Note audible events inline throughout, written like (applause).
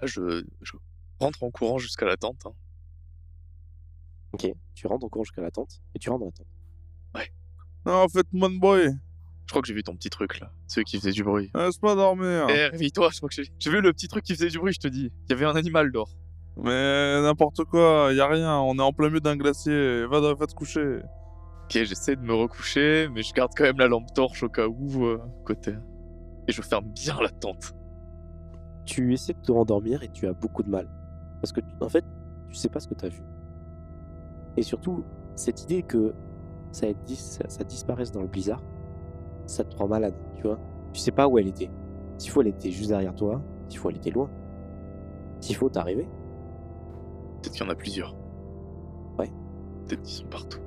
Ah, je, je rentre en courant jusqu'à la tente. hein. Ok, tu rentres en courant jusqu'à la tente et tu rentres dans la tente. Non, faites-moi de bruit. Je crois que j'ai vu ton petit truc là, celui qui faisait du bruit. Laisse-moi dormir. Eh, réveille-toi, je crois que j'ai j'ai vu le petit truc qui faisait du bruit, je te dis. Il y avait un animal dehors. Mais n'importe quoi, y a rien, on est en plein milieu d'un glacier. Va, va te coucher. Ok, j'essaie de me recoucher, mais je garde quand même la lampe torche au cas où, euh, côté. Et je ferme bien la tente. Tu essaies de te rendormir et tu as beaucoup de mal. Parce que, en fait, tu sais pas ce que tu as vu. Et surtout, cette idée que ça, ça, ça disparaisse dans le blizzard, ça te rend malade, tu vois. Tu sais pas où elle était. S'il faut, elle était juste derrière toi. S'il faut, elle était loin. S'il faut, t'arriver. Peut-être qu'il y en a plusieurs. Ouais. Peut-être qu'ils sont partout.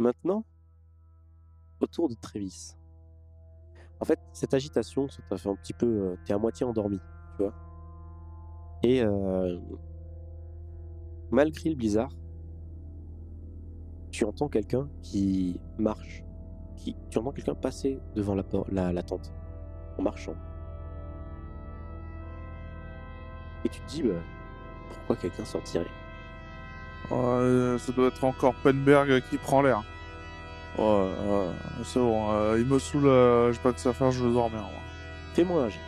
Maintenant, autour de Trévis. En fait, cette agitation, ça t'a un petit peu. euh, T'es à moitié endormi, tu vois. Et euh, malgré le blizzard, tu entends quelqu'un qui marche. Qui, tu entends quelqu'un passer devant la, la tente en marchant. Et tu te dis, bah, pourquoi quelqu'un sortirait? Ça doit être encore Penberg qui prend l'air. Ouais, ouais, c'est bon, euh, il me saoule, euh, j'ai pas ça à faire, je veux dormir. moi. Fais-moi un jet.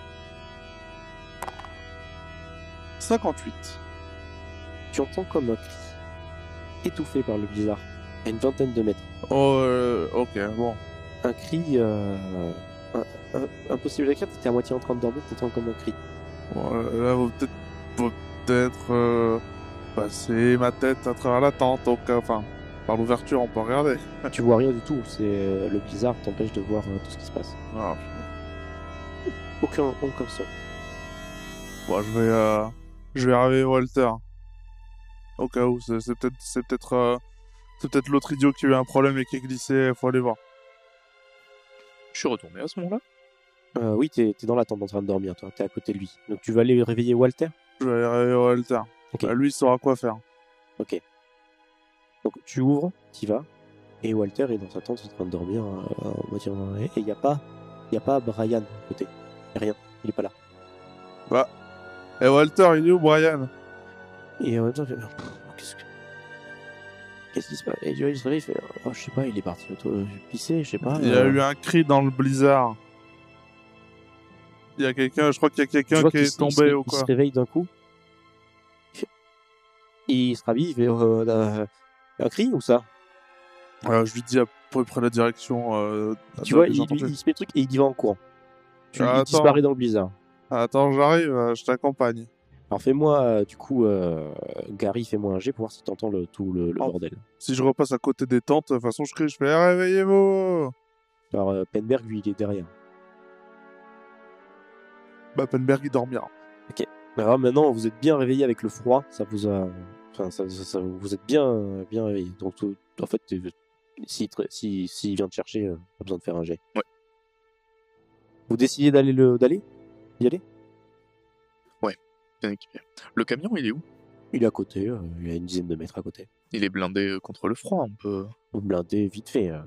58. Tu entends comme un cri, étouffé par le blizzard, à une vingtaine de mètres. Oh, euh, ok, bon. Un cri euh, impossible à écrire, t'étais à moitié en train de dormir, t'entends comme un cri. Bon, euh, là, vous peut-être peut-être euh, passer ma tête à travers la tente, au cas- enfin, par l'ouverture, on peut regarder. tu vois rien du tout, c'est euh, le blizzard t'empêche de voir euh, tout ce qui se passe. Ah, Aucun, aucun son. bon, je vais, euh, je vais réveiller Walter. Au cas où, c'est c'est peut-être, c'est peut-être, euh, c'est peut-être l'autre idiot qui a eu un problème et qui est glissé. Faut aller voir. Je suis retourné à ce moment-là. Euh, oui, t'es es dans la tente en train de dormir, toi, t'es à côté de lui. Donc tu vas aller réveiller Walter? Je vais aller réveiller Walter. Ok. Bah, lui, il saura quoi faire. Ok. Donc tu ouvres, t'y vas, et Walter est dans sa tente en train de dormir euh, en moitié endormi. Et il n'y a pas, y a pas Brian à côté. Y a rien, il est pas là. Et Walter, il est où, Brian? Et il fait, Pff, qu'est-ce que, qu'est-ce qui se passe? Et il se réveille, il fait, oh, je sais pas, il est parti auto- pisser, je sais pas. Il y a euh. eu un cri dans le blizzard. Il y a quelqu'un, je crois qu'il y a Tu quelqu'un qui est il tombé ou Il quoi. se réveille d'un coup. Il, fait- il se rhabille, il fait, euh, un cri ou ça? Euh, je lui dis à peu près la direction. euh, Tu vois, il, il, il se met le truc et il y va en courant. Tu, Ah, disparaît dans le blizzard. Attends, j'arrive, euh, je t'accompagne. Alors fais-moi, du coup, Gary, fais-moi un jet pour voir si t'entends le, tout le, le Oh. bordel. Si je repasse à côté des tentes, de toute façon, je crie, je fais Eh, réveillez-vous Alors Penberg, lui, il est derrière. Bah, Penberg, il dormira. Alors maintenant, vous êtes bien réveillé avec le froid, ça vous a... Enfin, ça, ça- ça- vous êtes bien, bien. Donc, tout- en fait, s'il si, si, vient te chercher, euh, pas besoin de faire un jet. Ouais. Vous décidez d'aller le d'aller? Y aller? Bien équipé. Le camion, il est où? Il est à côté, euh, il est à une dizaine de mètres à côté. Il est blindé euh, contre le froid, un peu. Vous blindez vite fait. euh,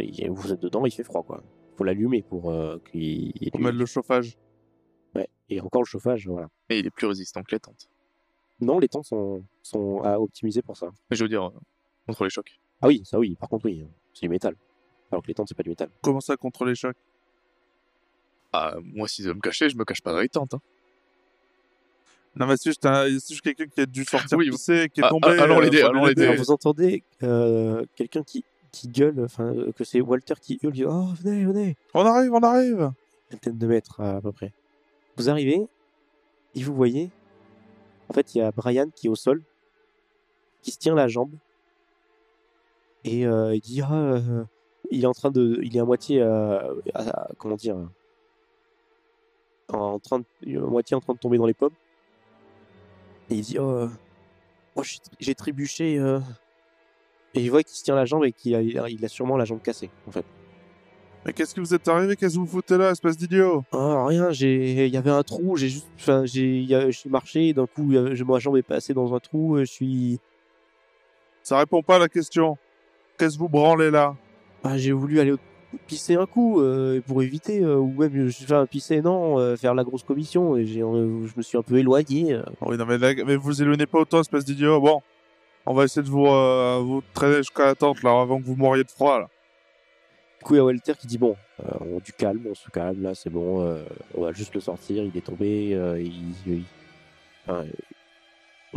il- vous êtes dedans, il fait froid, quoi. Faut l'allumer pour qu'il... Pour mettre le chauffage. Ouais. Et encore le chauffage, voilà. Et il est plus résistant que les tentes. Non, les temps sont, sont à optimiser pour ça. Mais je veux dire, euh, contre les chocs. Ah oui, ça oui, par contre oui, c'est du métal. Alors que les tentes, c'est pas du métal. Comment ça contre les chocs? Ah, moi, s'ils veulent me cacher, je me cache pas dans les tentes. Hein. Non, mais si juste, un- c'est juste quelqu'un qui a dû sortir Oui, pisser, qui est ah, tombé. ah, allons euh, l'aider, faut allons l'aider. Alors, vous entendez euh, quelqu'un qui, qui gueule, enfin, euh, que c'est Walter qui hurle, dit Oh, venez, venez On arrive, on arrive Une vingtaine de mètres à peu près. Vous arrivez, et vous voyez, en fait, il y a Brian qui est au sol, qui se tient la jambe, et euh, il dit Ah, euh, il est en train de. Il est à moitié. euh, comment dire en train de, en train de tomber dans les pommes. Et il dit Oh, oh, j'ai- trébuché. Et il voit qu'il se tient la jambe et qu'il a, a sûrement la jambe cassée, en fait. Mais qu'est-ce que vous êtes arrivé? Qu'est-ce que vous foutez là, espèce d'idiot? Oh, rien, j'ai, il y avait un trou, j'ai juste, enfin, j'ai, je suis marché, d'un coup, je- ma jambe est passée dans un trou, je suis, Ça répond pas à la question. Qu'est-ce que vous branlez là? Ah, j'ai voulu aller pisser un coup euh, pour éviter, euh, ou même, je enfin, pisser, non, euh, faire la grosse commission, et j'ai, euh, je me suis un peu éloigné. euh. Oui, non, mais, mais vous éloignez pas autant, espèce d'idiot. Bon, on va essayer de vous, vous traîner jusqu'à la tente, là, avant que vous mouriez de froid, là. Coup, il y a Walter qui dit Bon, euh, on du calme, on se calme, là, c'est bon, euh, on va juste le sortir, il est tombé, euh, il, il- enfin,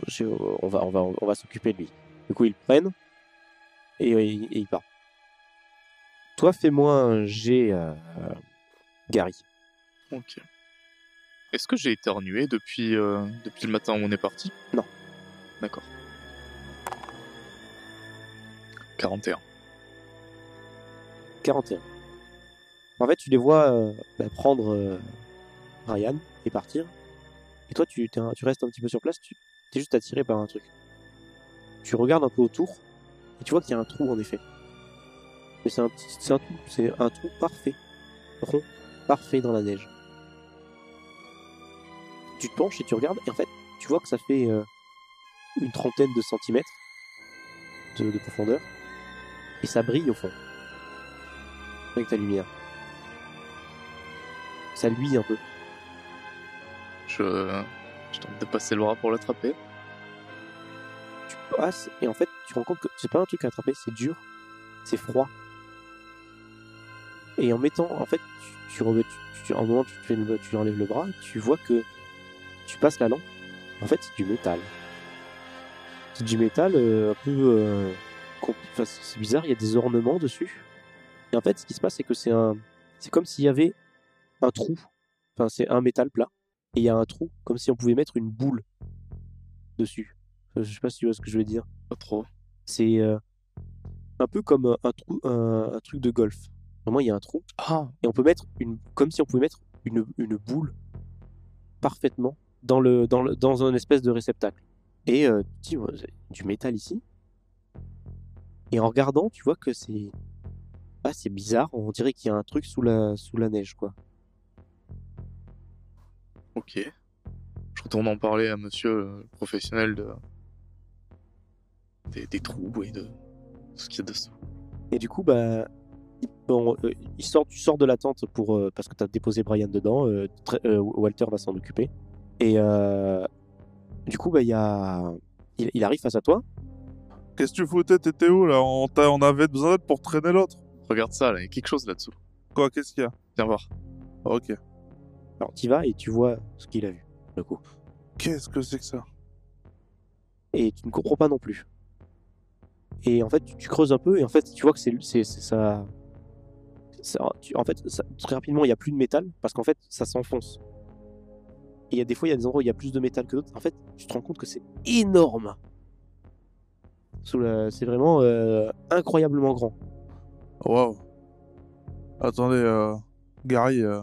je- on va, on va, on va s'occuper de lui. Du coup, ils le prennent et, et, et il part. Toi, fais-moi un G, euh, Gary. Ok. Est-ce que j'ai éternué depuis, euh, depuis le matin où on est parti? Non. D'accord. 41. 41. En fait, tu les vois euh, bah, prendre euh, Ryan et partir. Et toi, tu, restes un petit peu sur place, tu es juste attiré par un truc. Tu regardes un peu autour et tu vois qu'il y a un trou en effet. Mais c'est un, trou, parfait, rond, parfait dans la neige. Tu te penches et tu regardes et en fait, tu vois que ça fait euh, une trentaine de centimètres de profondeur et ça brille au fond avec ta lumière. Ça luit un peu. Je, je tente de passer le bras pour l'attraper. Tu passes et en fait tu te rends compte que c'est pas un truc à attraper, c'est dur, c'est froid. Et en mettant, en fait, tu, tu, tu, un moment tu, fais le- tu enlèves le bras, tu vois que tu passes la lampe. En fait, c'est du métal. C'est du métal euh, un peu, euh, c'est bizarre. Il y a des ornements dessus. Et en fait, ce qui se passe, c'est que c'est un, c'est comme s'il y avait un trou. Enfin, c'est un métal plat et il y a un trou, comme si on pouvait mettre une boule dessus. Je sais pas si tu vois ce que je veux dire. Pas trop. C'est euh, un peu comme euh, un, trou, un, un truc de golf. Vraiment, il y a un trou Ah, et on peut mettre une, comme si on pouvait mettre une, une boule parfaitement dans le dans le dans un espèce de réceptacle. Et euh, tu c'est du métal ici. Et en regardant, tu vois que c'est ah c'est bizarre. On dirait qu'il y a un truc sous la sous la neige quoi. ok. Je retourne en parler à monsieur euh, le professionnel de... des, des trous et de ce qu'il y a dessous. Et du coup, bah, il, bon, euh, il sort, tu sors de la tente pour, euh, parce que tu as déposé Brian dedans. euh, très- euh, Walter va s'en occuper. Et euh, du coup, bah, il, y a, il, il arrive face à toi. Qu'est-ce que tu foutais? T'étais où, là? On, on avait besoin d'aide pour traîner l'autre. Regarde ça, là, il y a quelque chose là-dessous. Quoi, qu'est-ce qu'il y a? Viens voir. Ok. Alors, tu vas et tu vois ce qu'il a vu, le coup. Qu'est-ce que c'est que ça? Et tu ne comprends pas non plus. Et en fait, tu, tu creuses un peu et en fait, tu vois que c'est ça. ça- tu- en fait, ça- très rapidement, il n'y a plus de métal parce qu'en fait, ça s'enfonce. Et il y a des fois, il y a des endroits où il y a plus de métal que d'autres. En fait, tu te rends compte que c'est énorme. Sous la- C'est vraiment euh, incroyablement grand. Waouh. Attendez, euh, Gary, euh,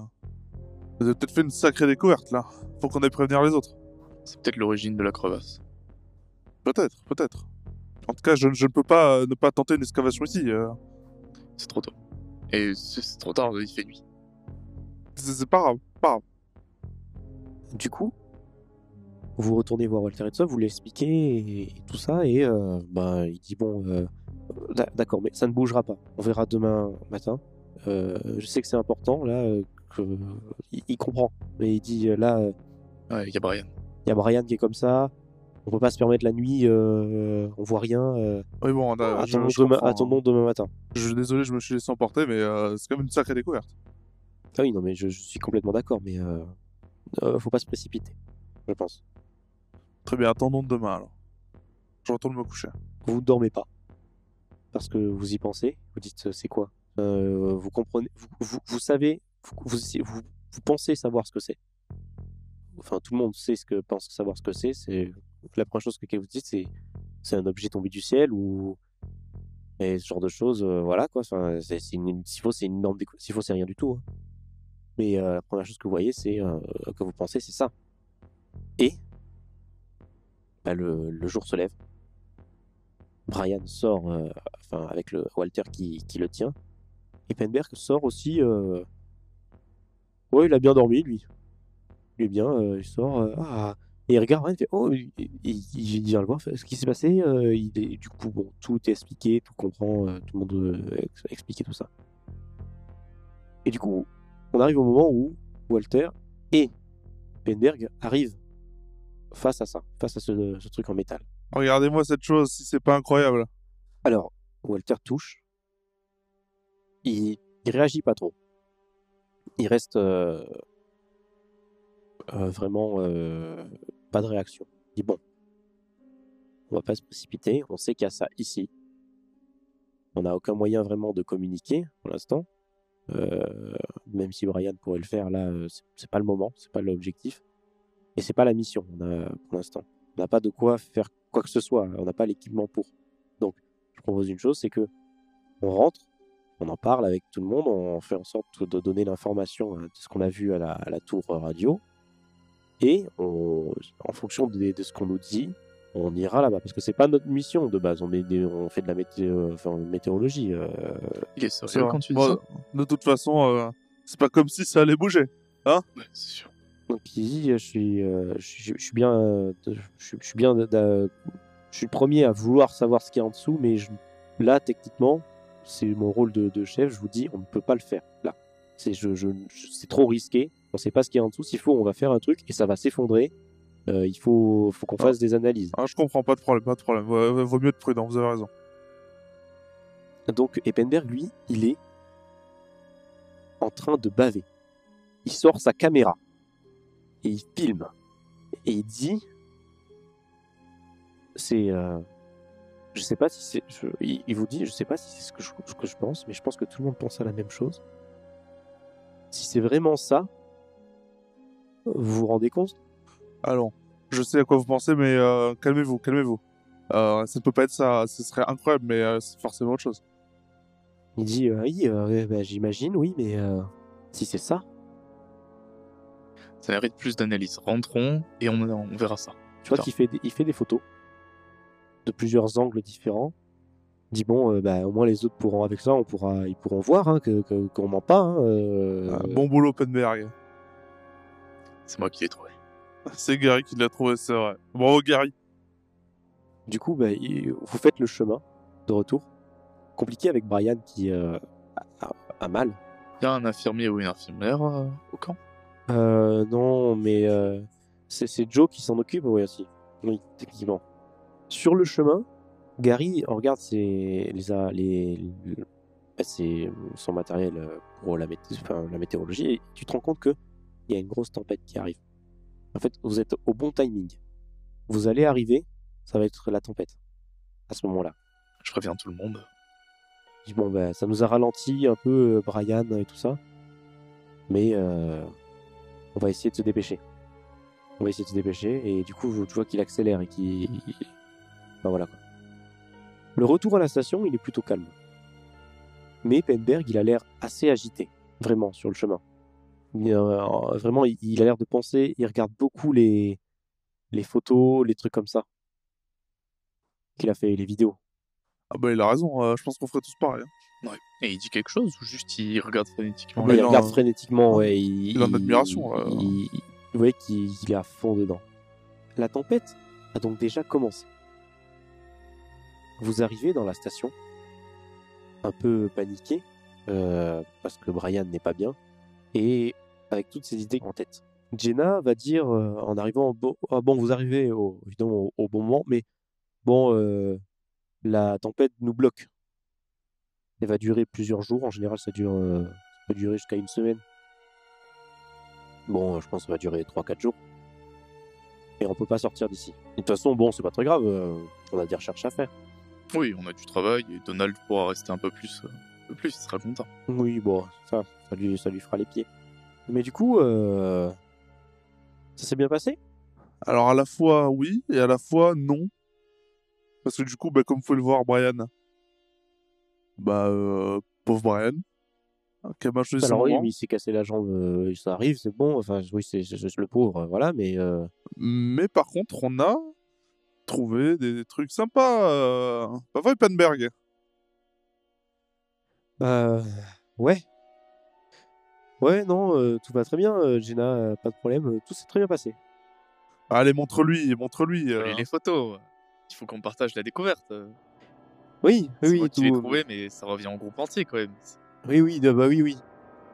vous avez peut-être fait une sacrée découverte, là. Faut qu'on aille prévenir les autres. C'est peut-être l'origine de la crevasse. Peut-être, peut-être. En tout cas, je, je ne peux pas euh, ne pas tenter une excavation ici. euh. C'est trop tôt. Et c'est c'est trop tard, il fait nuit. C'est c'est pas grave, pas grave. Du coup, vous retournez voir Walter et tout ça, vous l'expliquez et, et tout ça, et euh, bah, il dit bon, euh, d'accord, mais ça ne bougera pas. On verra demain matin. Euh, je sais que c'est important là, euh, que il, il comprend, mais il dit euh, là, Ouais, il y a Brian. il y a Brian qui est comme ça. On peut pas se permettre la nuit, euh, on voit rien. euh, Oui, bon, on a- attendons, je demain, attendons demain matin. Je suis désolé, je me suis laissé emporter, mais euh, c'est quand même une sacrée découverte. Ah oui, non, mais je, je suis complètement d'accord, mais euh, euh, faut pas se précipiter, je pense. Très bien, attendons de demain alors. Je retourne me coucher. vous ne dormez pas parce que vous y pensez, vous dites euh, c'est quoi? Euh, Vous comprenez, vous, vous, savez, vous, vous, pensez savoir ce que c'est. Enfin, tout le monde sait ce que pense savoir ce que c'est. C'est la première chose que vous dites, c'est c'est un objet tombé du ciel ou et ce genre de choses. euh, voilà quoi. Enfin, c'est une, s'il faut, c'est une énorme décou- S'il faut, c'est rien du tout. hein. Mais la première chose que vous voyez, c'est que vous pensez, c'est ça. Et bah, le jour se lève. Brian sort, euh, avec Walter qui, le tient. Et Penberg sort aussi. Euh... Ouais, il a bien dormi lui. Il est bien, euh, il sort. euh, Ah, Et il regarde il fait Oh, il, vient le voir, ce qui s'est passé. il est, du coup, tout est expliqué, tout comprend, tout le monde ex- expliqué tout ça. Et du coup, on arrive au moment où Walter et Penberg arrivent face à ça, face à ce truc en métal. Regardez-moi cette chose, si c'est pas incroyable. Alors, Walter touche. Il, il réagit pas trop. Il reste euh, euh, vraiment euh, pas de réaction. Il dit bon, on va pas se précipiter. On sait qu'il y a ça ici. On n'a aucun moyen vraiment de communiquer pour l'instant. Même si Brian pourrait le faire, là, c'est- pas le moment, c'est pas l'objectif. Et c'est pas la mission pour l'instant. On n'a pas de quoi faire quoi que ce soit. On n'a pas l'équipement pour. Donc, je propose une chose, c'est que on rentre, on en parle avec tout le monde, on fait en sorte de donner l'information hein, de ce qu'on a vu à la, à la tour radio, et on- en fonction de, de ce qu'on nous dit, on ira là-bas parce que c'est pas notre mission de base. On, est des- on fait de la météo, enfin, météorologie. euh, Il est C'est sérieux vrai. quand tu dis Bon, ça De toute façon, euh, c'est pas comme si ça allait bouger. Ouais, c'est sûr. Donc il dit, je suis, euh, je, suis- je suis bien, euh, je, suis- je suis bien, de- je suis le premier à vouloir savoir ce qu'il y a en dessous, mais je- là techniquement, c'est mon rôle de, de chef. Je vous dis, on ne peut pas le faire là. C'est, je, je- je- c'est trop risqué. On ne sait pas ce qu'il y a en dessous. S'il faut, on va faire un truc et ça va s'effondrer. Euh, il faut, faut qu'on Ah. fasse des analyses. Ah, je comprends, pas de problème, pas de problème. Vaut mieux être prudent, vous avez raison. Donc Eppenberg, lui, il est en train de baver. Il sort sa caméra et il filme et il dit, c'est, euh, je sais pas si c'est, je- il, vous dit, je sais pas si c'est ce que je, ce que je pense, mais je pense que tout le monde pense à la même chose. Si c'est vraiment ça, vous vous rendez compte? Alors, je sais à quoi vous pensez, mais euh, calmez-vous, calmez-vous. Euh, ça ne peut pas être ça, ce serait incroyable, mais euh, c'est forcément autre chose. Il dit, oui, bah, j'imagine, oui, mais si c'est ça, Ça mérite plus d'analyse. Rentrons et on, on verra ça. Tu vois qu'il fait, des- il fait des photos de plusieurs angles différents. Il dit bon, euh, bah, au moins les autres pourront avec ça, on pourra, ils pourront voir hein, que que- qu'on ment pas. hein, euh, bon boulot, Penberg. C'est moi qui l'ai trouvé. (laughs) C'est Gary qui l'a trouvé, c'est vrai. Bravo, Gary. Du coup, bah, il- vous faites le chemin de retour. Compliqué avec Brian qui euh, a, a- a mal. Il y a un infirmier ou une infirmière euh, au camp Euh, non, mais euh, c'est Joe qui s'en occupe, oui aussi. Oui, techniquement. Sur le chemin, Gary regarde ses, les, les, les- ses- son matériel euh, pour la, mété- enfin, la météorologie et tu te rends compte que il y a une grosse tempête qui arrive. En fait, vous êtes au bon timing. Vous allez arriver, ça va être la tempête à ce moment-là. Je préviens tout le monde. Bon, ben, ça nous a ralenti un peu euh, Brian et tout ça. Mais euh, on va essayer de se dépêcher. On va essayer de se dépêcher. Et du coup, tu vois qu'il accélère et qu'il. Ben voilà. Le retour à la station, il est plutôt calme. Mais Penberg, il a l'air assez agité, vraiment, sur le chemin. Euh, vraiment, il, a l'air de penser, il regarde beaucoup les, photos, les trucs comme ça. Qu'il a fait, les vidéos. Ah bah il a raison, euh, je pense qu'on ferait tous pareil. hein. Et il dit quelque chose ou juste il regarde frénétiquement il regarde frénétiquement, ouais. Il, il admiration, là. Il, il- vous voyez qu'il il est à fond dedans. La tempête a donc déjà commencé. Vous arrivez dans la station, un peu paniqué, euh, parce que Brian n'est pas bien, et avec toutes ses idées en tête. Jenna va dire, euh, en arrivant, bon, ah bon, vous arrivez au, évidemment au, au bon moment, mais bon, euh, la tempête nous bloque. Elle va durer plusieurs jours. En général, ça dure, euh, ça peut durer jusqu'à une semaine. Bon, je pense que ça va durer 3-4 jours. Et on peut pas sortir d'ici. De toute façon, bon, c'est pas très grave. euh, on a des recherches à faire. Oui, on a du travail et Donald pourra rester un peu plus. euh, un peu plus, il sera content. Oui, bon, ça, ça lui, ça lui fera les pieds. Mais du coup, euh, ça s'est bien passé? Alors à la fois oui et à la fois non. Parce que du coup, bah, comme vous pouvez le voir, Brian, bah euh, pauvre Brian, qui a mal choisi son Alors oui, mais il s'est cassé la jambe, euh, ça arrive, c'est bon. Enfin, oui, c'est le pauvre, voilà. Mais euh, Mais par contre, on a trouvé des trucs sympas. Pas vrai, Penberg? Bah ouais. Ouais, non, euh, tout va très bien, euh, euh, pas de problème, tout s'est très bien passé. Allez, montre-lui, montre-lui. euh. Et les photos. Il faut qu'on partage la découverte. Oui, C'est oui, moi qui tout- trouvé, mais ça revient en groupe entier quand même. Oui, oui, bah oui, oui.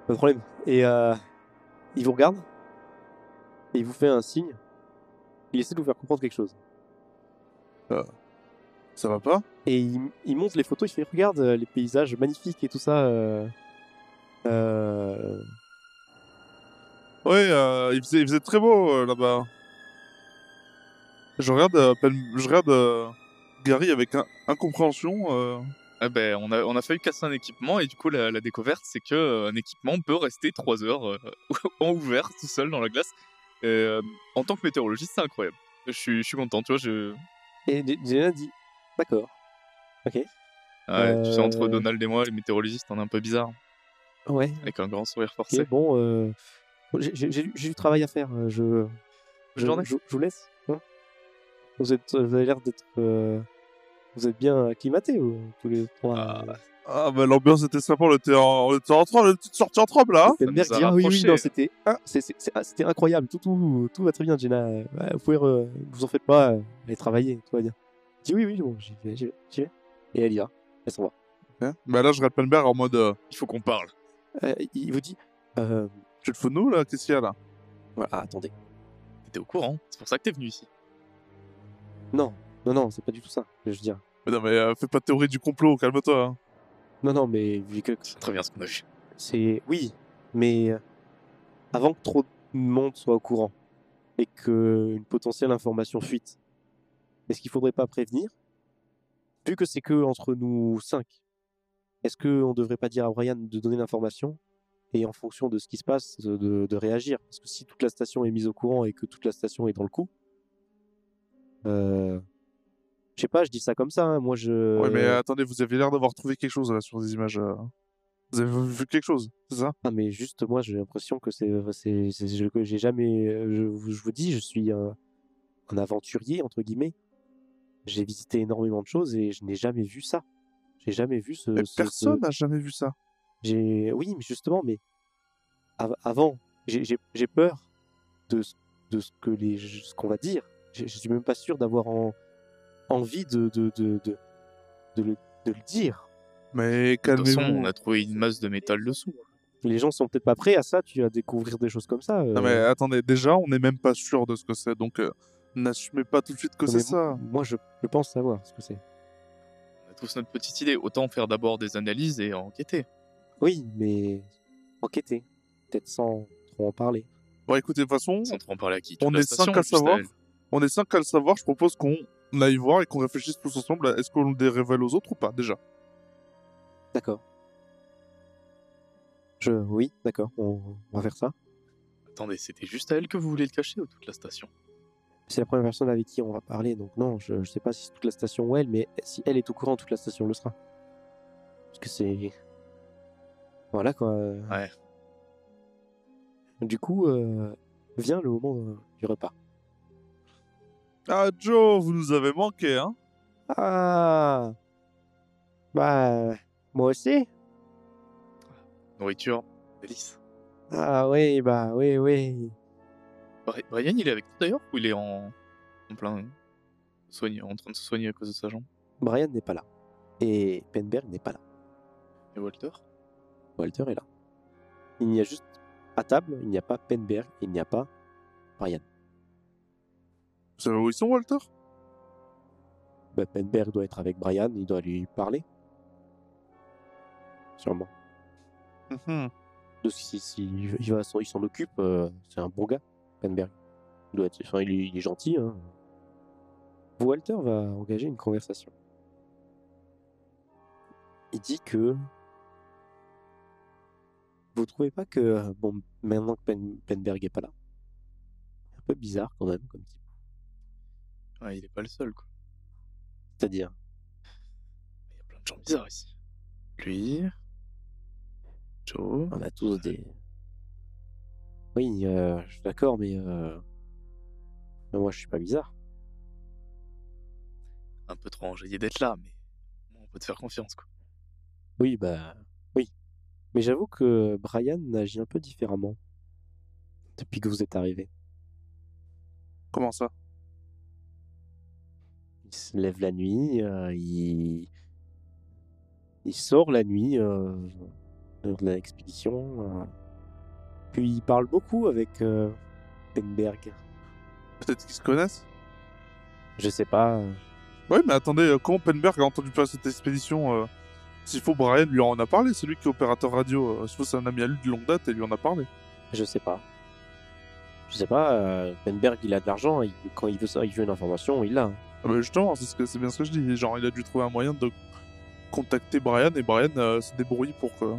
Pas de problème. Et euh, il vous regarde. Et il vous fait un signe. Il essaie de vous faire comprendre quelque chose. Ça va pas? Et il, il montre les photos, il fait regarde euh, les paysages magnifiques et tout ça. euh, euh, Ouais, euh, il, faisait, il faisait très beau euh, là-bas. Je regarde, euh, je regarde euh, Gary avec un- incompréhension. euh. Ah ben, on, a, on a failli casser un équipement et du coup la, la découverte c'est que euh, un équipement peut rester 3 heures euh, (laughs) en ouvert tout seul dans la glace. Et, euh, en tant que météorologiste c'est incroyable. Je suis, je suis content, tu vois. Je... Et Jenna dit D'accord. Ok. Ouais, Tu sais, entre. Donald et moi, les météorologistes, on est un peu bizarre, Ouais. avec un grand sourire forcé. bon. euh, j'ai- J'ai j'ai- j'ai du travail à faire. Je, je, je, je vous laisse. hein. vous, êtes, vous avez l'air d'être. Vous êtes bien acclimatés ou- tous les trois. Ah, Ah, bah l'ambiance était sympa, on était en, on était en train de sortir en tremble là. hein. A dit, ah oui, oui, non, c'était ah, c'était incroyable, tout, tout, tout va très bien, Jenna. Ouais, vous pouvez, re- vous en faites pas, euh, allez travailler, tout va bien. Il dit oui, oui, bon, j'y vais, j'y vais, j'y vais. Et elle y va, elle s'en va. Hein? Bah là, je regarde Penberg en mode. Euh, il faut qu'on parle. Euh, il vous dit, euh, tu te fous de nous là Qu'est-ce qu'il y a là? Voilà, ah, attendez, T'étais au courant, c'est pour ça que t'es venu ici. non, non, non, c'est pas du tout ça, je veux dire. Mais Non, mais euh, fais pas de théorie du complot, calme-toi. hein. Non, non, mais vu que C'est très bien ce qu'on a vu. c'est, oui, mais euh, avant que trop de monde soit au courant et que une potentielle information fuite, est-ce qu'il faudrait pas prévenir? Vu que c'est que entre nous cinq, est-ce qu'on devrait pas dire à Brian de donner l'information et en fonction de ce qui se passe, de, de- de réagir? Parce que si toute la station est mise au courant et que toute la station est dans le coup, euh, je sais pas, je dis ça comme ça. hein, moi, je. Ouais, mais attendez, vous avez l'air d'avoir trouvé quelque chose là sur des images. euh. Vous avez vu quelque chose, c'est ça? Ah, mais juste moi j'ai l'impression que c'est c'est c'est- je- que j'ai jamais euh, je, vous- je vous dis je suis un, un aventurier entre guillemets j'ai visité énormément de choses et je n'ai jamais vu ça j'ai jamais vu ce, Mais ce- Personne n'a jamais vu ça. j'ai oui mais justement mais av- avant j'ai j'ai- j'ai peur de ce- de ce que les ce qu'on va dire je, je suis même pas sûr d'avoir en- envie de de, de, de, de le, de le dire Mais De toute façon, calmez-vous. on a trouvé une masse de métal dessous. les gens sont peut-être pas prêts à ça tu vas découvrir des choses comme ça Non, euh. mais attendez, déjà, on n'est même pas sûr de ce que c'est, donc euh, n'assumez pas tout de suite que c'est mais ça. moi je, je pense savoir ce que c'est On a tous notre petite idée. Autant faire d'abord des analyses et enquêter. Oui, mais enquêter. Peut-être sans trop en parler. Bon, écoutez, de toute façon, Sans trop en parler à qui? On la est station, cinq à juste savoir. elle. on est cinq à le savoir. Je propose qu'on aille voir et qu'on réfléchisse tous ensemble. à Est-ce qu'on le révèle aux autres ou pas, déjà D'accord. Je... Oui, d'accord, on... on va faire ça. Attendez, c'était juste à elle que vous voulez le cacher ou toute la station? C'est la première personne avec qui on va parler, donc non, je, je sais pas si c'est toute la station ou elle, mais si elle est au courant, toute la station le sera. Parce que c'est... Voilà quoi. Ouais. Du coup, euh, vient le moment euh, du repas. Ah, Joe, vous nous avez manqué, hein Ah Bah... Moi aussi Nourriture, délice. Ah oui, bah oui, oui. Bri- Brian, il est avec nous d'ailleurs ou il est en, en plein en train de se soigner à cause de sa jambe? Brian n'est pas là. Et Penberg n'est pas là. Et Walter? Walter est là. Il n'y a juste à table, il n'y a pas Penberg, il n'y a pas Brian. Vous savez où ils sont, Walter? Bah, Penberg doit être avec Brian, il doit lui parler. Sûrement. Mhm. De si, si il va s'en- il s'en occupe, euh, c'est un bon gars, Penberg. Il doit être, enfin, il est, il est gentil. Hein. Walter va engager une conversation. Il dit que vous trouvez pas que bon maintenant que Pen- Penberg est pas là, c'est un peu bizarre quand même comme type. Ouais, il est pas le seul quoi. C'est-à-dire, Il y a plein de gens bizarres ici. Lui, Joe, on a tous des. Oui, euh, je suis d'accord, mais, euh, mais moi je suis pas bizarre. un peu trop enjaillé d'être là, mais on peut te faire confiance quoi. Oui, bah oui. Mais j'avoue que Brian agit un peu différemment depuis que vous êtes arrivé. Comment ça? Se lève la nuit, euh, il... il sort la nuit euh, de l'expédition. euh. Puis il parle beaucoup avec Penberg. Peut-être qu'ils se connaissent? Je sais pas. Oui, mais attendez, comment Penberg a entendu parler de cette expédition S'il faut, Brian lui en a parlé, c'est lui qui est opérateur radio. S'il faut, c'est un ami à lui de longue date et lui en a parlé. Je sais pas. Je sais pas. Penberg, il a de l'argent. Quand il veut ça, il veut une information, il l'a. Ah bah justement, c'est ce bien ce que je dis. Genre, il a dû trouver un moyen de contacter Brian et Brian euh, s'est débrouillé pour que.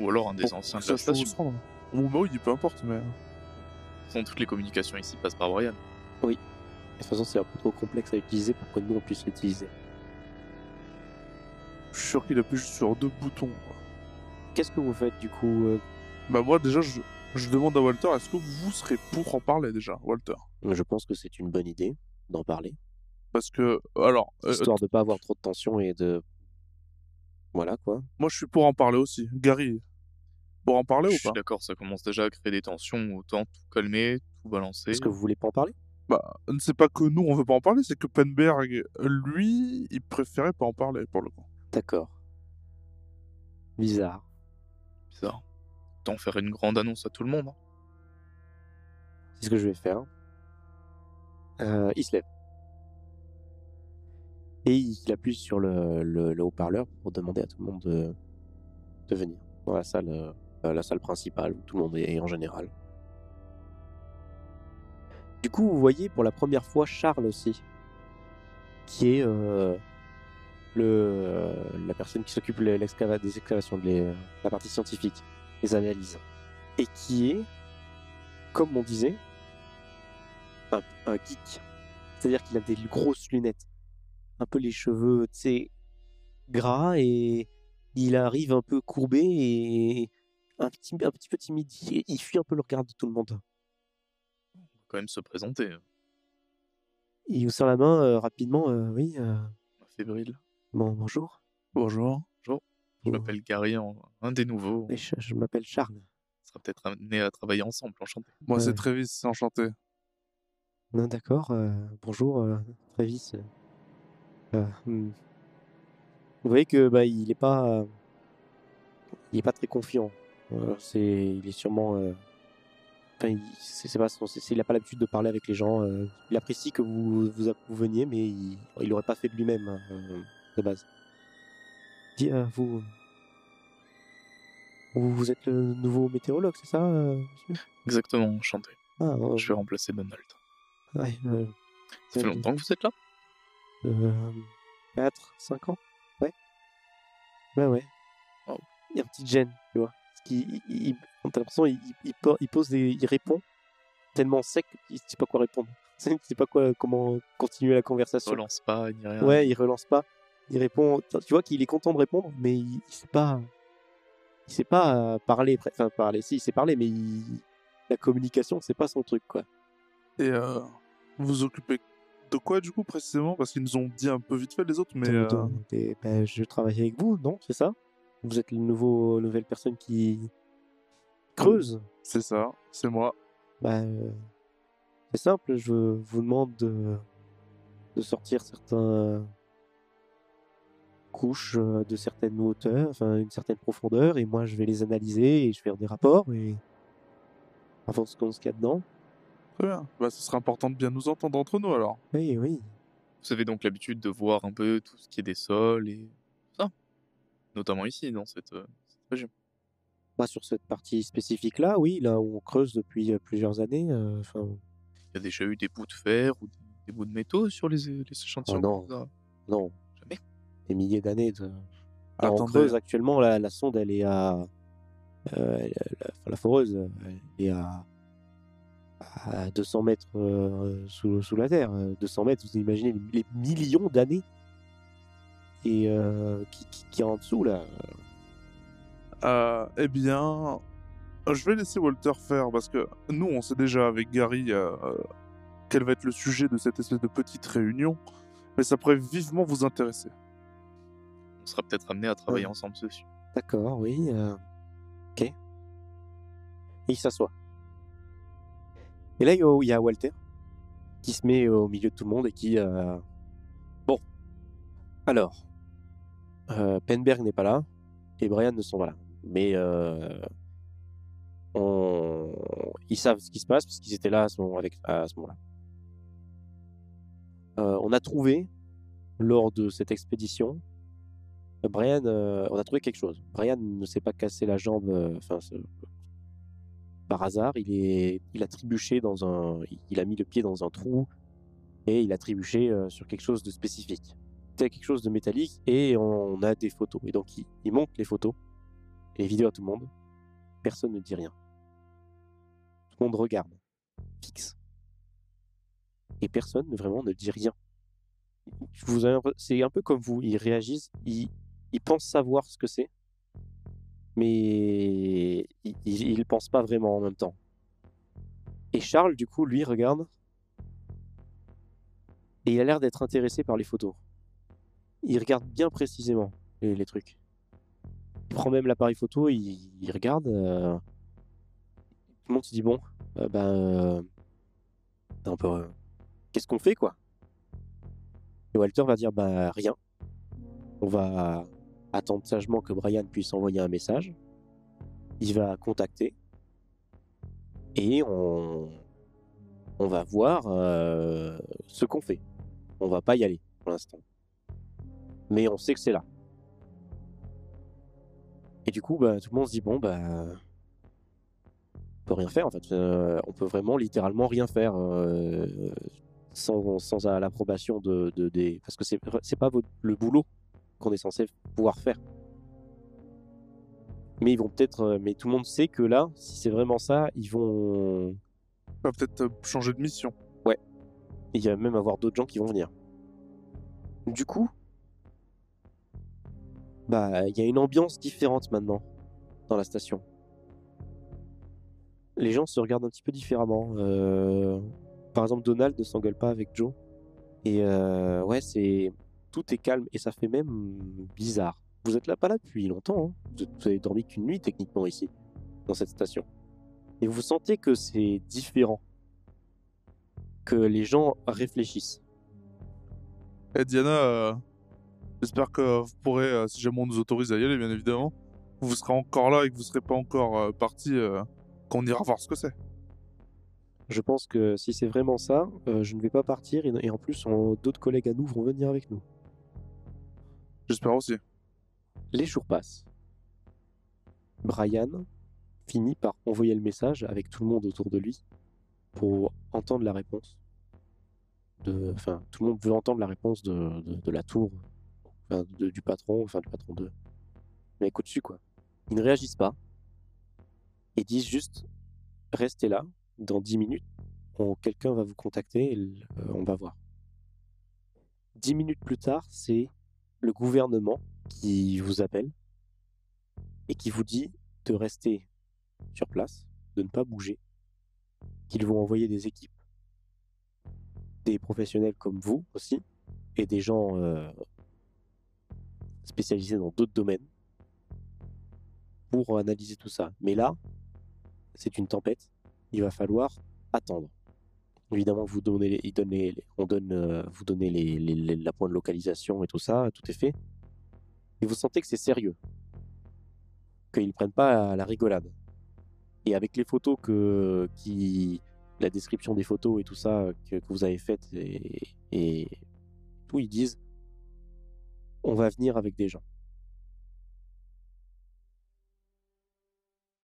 Ou alors un des pour anciens de la ça se station. Ou bah oui, peu importe, mais. Sans toutes les communications ici passent par Brian. De toute façon, c'est un peu trop complexe à utiliser pour que nous on puisse l'utiliser. Je suis sûr qu'il appuie juste sur deux boutons. Qu'est-ce que vous faites du coup euh, Bah moi déjà je, je demande à Walter est-ce que vous serez pour en parler déjà Walter? Je pense que c'est une bonne idée d'en parler, Parce que alors euh, histoire de pas avoir trop de tension et de voilà quoi. moi je suis pour en parler aussi. Gary pour en parler Je ou suis pas? d'accord, ça commence déjà à créer des tensions, autant tout calmer, tout balancer. Est-ce que vous voulez pas en parler? Bah c'est pas que nous on veut pas en parler, c'est que Penberg lui il préférait pas en parler pour le coup. D'accord. Bizarre. Bizarre. Autant faire une grande annonce à tout le monde. hein. C'est ce que je vais faire. Euh, il se lève. Et il appuie sur le, le- le haut-parleur pour demander à tout le monde de, venir dans la salle, euh, la salle principale où tout le monde est en général. Du coup, vous voyez pour la première fois Charles aussi, qui est euh, le, la personne qui s'occupe des excavations, de la partie scientifique, les analyses, et qui est, comme on disait, un geek. C'est-à-dire qu'il a des grosses lunettes, un peu les cheveux, tu sais, gras et il arrive un peu courbé et un petit, un petit peu timide. Il, il fuit un peu le regard de tout le monde. On va quand même se présenter. Il vous serre la main euh, rapidement. euh, oui, euh, Fébrile. bon, bonjour. Bonjour. Je Oh. m'appelle Gary, un des nouveaux. Je je m'appelle Charles. On sera peut-être amenés à travailler ensemble, enchanté. Moi c'est Ouais. Travis, c'est enchanté. Non, D'accord, euh, bonjour, euh, Travis. Euh, hmm. Vous voyez que bah, il est pas, euh, il est pas très confiant. C'est, il est sûrement, euh, enfin, il, c'est, c'est pas son- c'est- il a pas l'habitude de parler avec les gens. il apprécie que vous vous, vous veniez, mais il, il aurait pas fait de lui-même hein, de base. Dis, vous, vous, êtes le nouveau météorologue, c'est ça, monsieur? Exactement, enchanté. Ah, euh, Je vais remplacer Donald. ouais, euh, Ça fait longtemps que vous êtes là? 4, 5 ans Ouais. Ouais, ouais. Oh. Il y a un petit gêne, tu vois. Parce qu'il, il, il- t'as l'impression, il, il, il po- il pose des, il répond tellement sec qu'il sait pas quoi répondre. (laughs) Il sait pas quoi, comment continuer la conversation. Relance pas, ni rien. Ouais, il relance pas. Il répond. Tu vois qu'il est content de répondre, mais il, il sait pas. Il sait pas euh, parler. Enfin, parler. Si, il sait parler, mais il- la communication, c'est pas son truc, quoi. Et euh, vous vous occupez de quoi du coup précisément? Parce qu'ils nous ont dit un peu vite fait les autres, mais euh, et, ben, je travaille avec vous, non C'est ça? Vous êtes le nouveau, nouvelle personne qui creuse? C'est ça, c'est moi. Bah, euh, c'est simple, je vous demande de, de sortir certains couches euh, de certaines hauteurs, enfin une certaine profondeur, et moi je vais les analyser et je vais faire des rapports et avant ce qu'on ce qu'il y a dedans. Très bien. Bah ce serait important de bien nous entendre entre nous alors. Oui, oui. Vous avez donc l'habitude de voir un peu tout ce qui est des sols et ça. Notamment ici, dans cette, euh, cette région. Bah, sur cette partie spécifique là, oui, là où on creuse depuis euh, plusieurs années. euh, Enfin, Il y a déjà eu des bouts de fer ou des, des bouts de métaux sur les, les échantillons non. vous avez- non, Jamais. des milliers d'années de. Là, on Attendez. creuse actuellement, la, la sonde, elle est à. euh, elle- la, enfin, la foreuse, elle est à, à 200 mètres euh, sous, sous la Terre. Euh, 200 mètres, vous imaginez les, les millions d'années et euh, qui, qui, qui est en dessous, là. Euh, eh bien, je vais laisser Walter faire parce que nous, on sait déjà avec Gary euh, euh, quel va être le sujet de cette espèce de petite réunion, mais ça pourrait vivement vous intéresser. On sera peut-être amené à travailler Ouais. ensemble dessus. D'accord, oui. euh, Ok. Et il s'assoit. Et là, il y a- Walter qui se met au milieu de tout le monde et qui. euh, Bon. Alors. euh, Penberg n'est pas là et Brian ne sont pas là. Mais. euh. Ils savent ce qui se passe parce qu'ils étaient là à ce moment- moment-là. Euh, on a trouvé, lors de cette expédition, Brian, on a trouvé quelque chose. Brian ne s'est pas cassé la jambe, enfin, par hasard. Il est, il a trébuché dans un, il a mis le pied dans un trou et il a trébuché euh, sur quelque chose de spécifique. C'était quelque chose de métallique et on a des photos. Et donc il, il montre les photos, et les vidéos à tout le monde. Personne ne dit rien. Tout le monde regarde, fixe. Et personne vraiment ne dit rien. C'est un peu comme vous. Ils réagissent, ils, ils pensent savoir ce que c'est, mais ils, ils pensent pas vraiment en même temps. Et Charles, du coup, lui, regarde. Et il a l'air d'être intéressé par les photos. Il regarde bien précisément les, trucs. Il prend même l'appareil photo, il, il regarde. euh, Tout le monde se dit bon, euh, ben. euh, un peu, euh, Qu'est-ce qu'on fait, quoi? Et Walter va dire bah rien. On va attendre sagement que Brian puisse envoyer un message. Il va contacter. Et on, on va voir euh, ce qu'on fait. On va pas y aller pour l'instant. Mais on sait que c'est là. Et du coup, bah, tout le monde se dit bon, bah. On peut rien faire en fait. Euh, on peut vraiment littéralement rien faire euh, sans, l'approbation de, de- des. Parce que c'est pas le boulot qu'on est censé pouvoir faire. Mais ils vont peut-être. euh, Mais tout le monde sait que là, si c'est vraiment ça, ils vont. On va peut-être euh, changer de mission. Il y va même avoir d'autres gens qui vont venir. Du coup, bah, il y a une ambiance différente maintenant dans la station. Les gens se regardent un petit peu différemment. Euh, Par exemple, Donald ne s'engueule pas avec Joe. Et euh, ouais, c'est tout est calme et ça fait même bizarre. Vous êtes là pas là depuis longtemps. hein. Vous, avez dormi qu'une nuit techniquement ici, dans cette station. Et vous sentez que c'est différent que les gens réfléchissent. Et Diana, euh, j'espère que vous pourrez, euh, si jamais on nous autorise à y aller, bien évidemment, vous serez encore là et que vous serez pas encore euh, parti euh, quand on ira voir ce que c'est. Je pense que si c'est vraiment ça, je ne vais pas partir et, et en plus, d'autres collègues à nous vont venir avec nous. J'espère aussi. Les jours passent. Brian finit par envoyer le message avec tout le monde autour de lui pour entendre la réponse. Enfin, tout le monde veut entendre la réponse de, la tour, du patron, enfin du patron de mec au-dessus quoi. Ils ne réagissent pas et disent juste restez là, dans 10 minutes, quelqu'un va vous contacter et euh, on va voir. 10 minutes plus tard, c'est le gouvernement qui vous appelle et qui vous dit de rester sur place, de ne pas bouger, qu'ils vont envoyer des équipes, des professionnels comme vous aussi, et des gens euh, spécialisés dans d'autres domaines pour analyser tout ça. Mais là, c'est une tempête, il va falloir attendre. Évidemment, vous donnez, les- il donne les- les- on donne, euh, vous donnez la point de localisation et tout ça, tout est fait. Et vous sentez que c'est sérieux, qu'ils ne prennent pas à la rigolade. Et avec les photos que, qui, la description des photos et tout ça que, que vous avez faites et, et tout, ils disent, on va venir avec des gens.